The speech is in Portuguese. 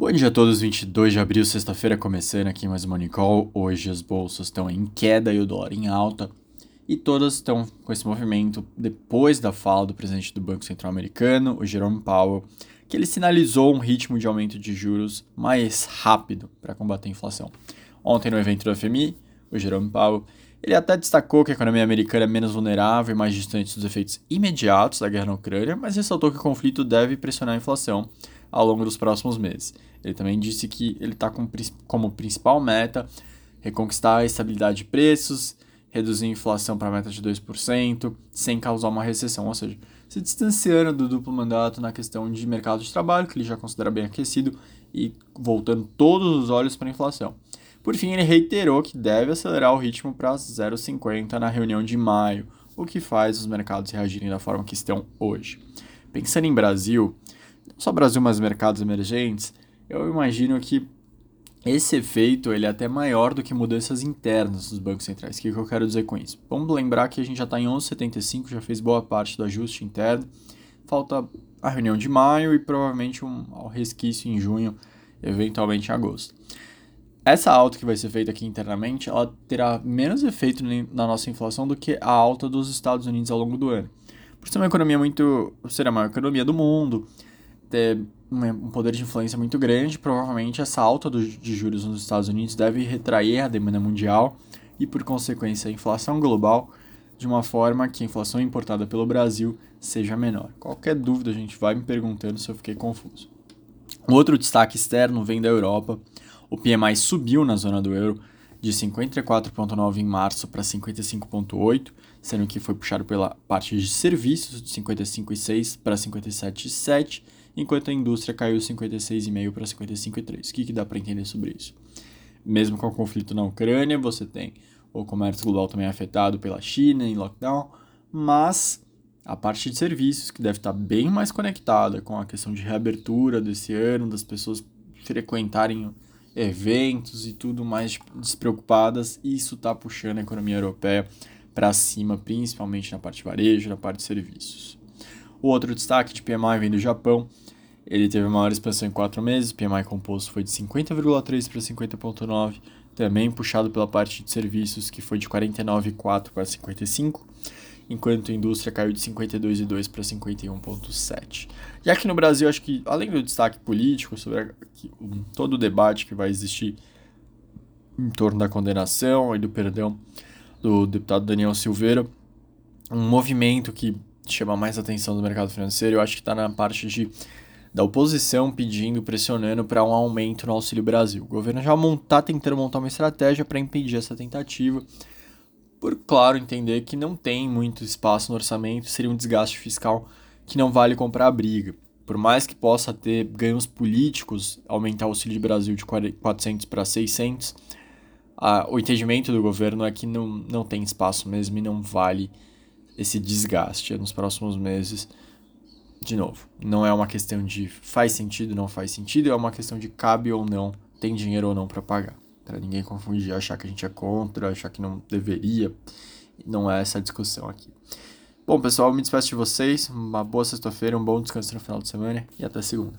Bom dia a todos, 22 de abril, sexta-feira, começando aqui mais um Money Call. Hoje as bolsas estão em queda e o dólar em alta. E todas estão com esse movimento depois da fala do presidente do Banco Central Americano, o Jerome Powell, que ele sinalizou um ritmo de aumento de juros mais rápido para combater a inflação. Ontem, no evento do FMI, o Jerome Powell, ele até destacou que a economia americana é menos vulnerável e mais distante dos efeitos imediatos da guerra na Ucrânia, mas ressaltou que o conflito deve pressionar a inflação ao longo dos próximos meses. Ele também disse que ele está com, como principal meta reconquistar a estabilidade de preços, reduzir a inflação para a meta de 2%, sem causar uma recessão, ou seja, se distanciando do duplo mandato na questão de mercado de trabalho, que ele já considera bem aquecido, e voltando todos os olhos para a inflação. Por fim, ele reiterou que deve acelerar o ritmo para 0,50 na reunião de maio, o que faz os mercados reagirem da forma que estão hoje. Pensando em Brasil, não só Brasil, mas mercados emergentes, eu imagino que esse efeito ele é até maior do que mudanças internas dos bancos centrais. O que, que eu quero dizer com isso? Vamos lembrar que a gente já está em 11,75, já fez boa parte do ajuste interno. Falta a reunião de maio e provavelmente um, resquício em junho, eventualmente em agosto. Essa alta que vai ser feita aqui internamente, ela terá menos efeito na nossa inflação do que a alta dos Estados Unidos ao longo do ano. Por ser uma economia muito. ser a maior economia do mundo, ter um poder de influência muito grande, provavelmente essa alta do, de juros nos Estados Unidos deve retrair a demanda mundial e, por consequência, a inflação global de uma forma que a inflação importada pelo Brasil seja menor. Qualquer dúvida, a gente vai me perguntando se eu fiquei confuso. Outro destaque externo vem da Europa. O PMI subiu na zona do euro de 54,9 em março para 55,8, sendo que foi puxado pela parte de serviços de 55,6 para 57,7 enquanto a indústria caiu 56,5% para 55,3%. O que, que dá para entender sobre isso? Mesmo com o conflito na Ucrânia, você tem o comércio global também afetado pela China em lockdown, mas a parte de serviços, que deve estar bem mais conectada com a questão de reabertura desse ano, das pessoas frequentarem eventos e tudo mais despreocupadas, isso está puxando a economia europeia para cima, principalmente na parte de varejo, na parte de serviços. O outro destaque de PMI vem do Japão. Ele teve maior expansão em quatro meses. PMI composto foi de 50,3 para 50,9, também puxado pela parte de serviços, que foi de 49,4 para 55, enquanto a indústria caiu de 52,2 para 51,7. E aqui no Brasil, acho que, além do destaque político sobre a, que, um, todo o debate que vai existir em torno da condenação e do perdão do deputado Daniel Silveira, um movimento que chama mais atenção do mercado financeiro, eu acho que está na parte de da oposição pedindo, pressionando para um aumento no Auxílio Brasil. O governo já está tentando montar uma estratégia para impedir essa tentativa, por, claro, entender que não tem muito espaço no orçamento, seria um desgaste fiscal que não vale comprar a briga. Por mais que possa ter ganhos políticos, aumentar o Auxílio Brasil de 400 para 600, a, o entendimento do governo é que não, não tem espaço mesmo e não vale esse desgaste nos próximos meses. De novo, não é uma questão de faz sentido, não faz sentido, é uma questão de cabe ou não, tem dinheiro ou não para pagar. Para ninguém confundir, achar que a gente é contra, achar que não deveria. Não é essa a discussão aqui. Bom, pessoal, me despeço de vocês. Uma boa sexta-feira, um bom descanso no final de semana e até segunda.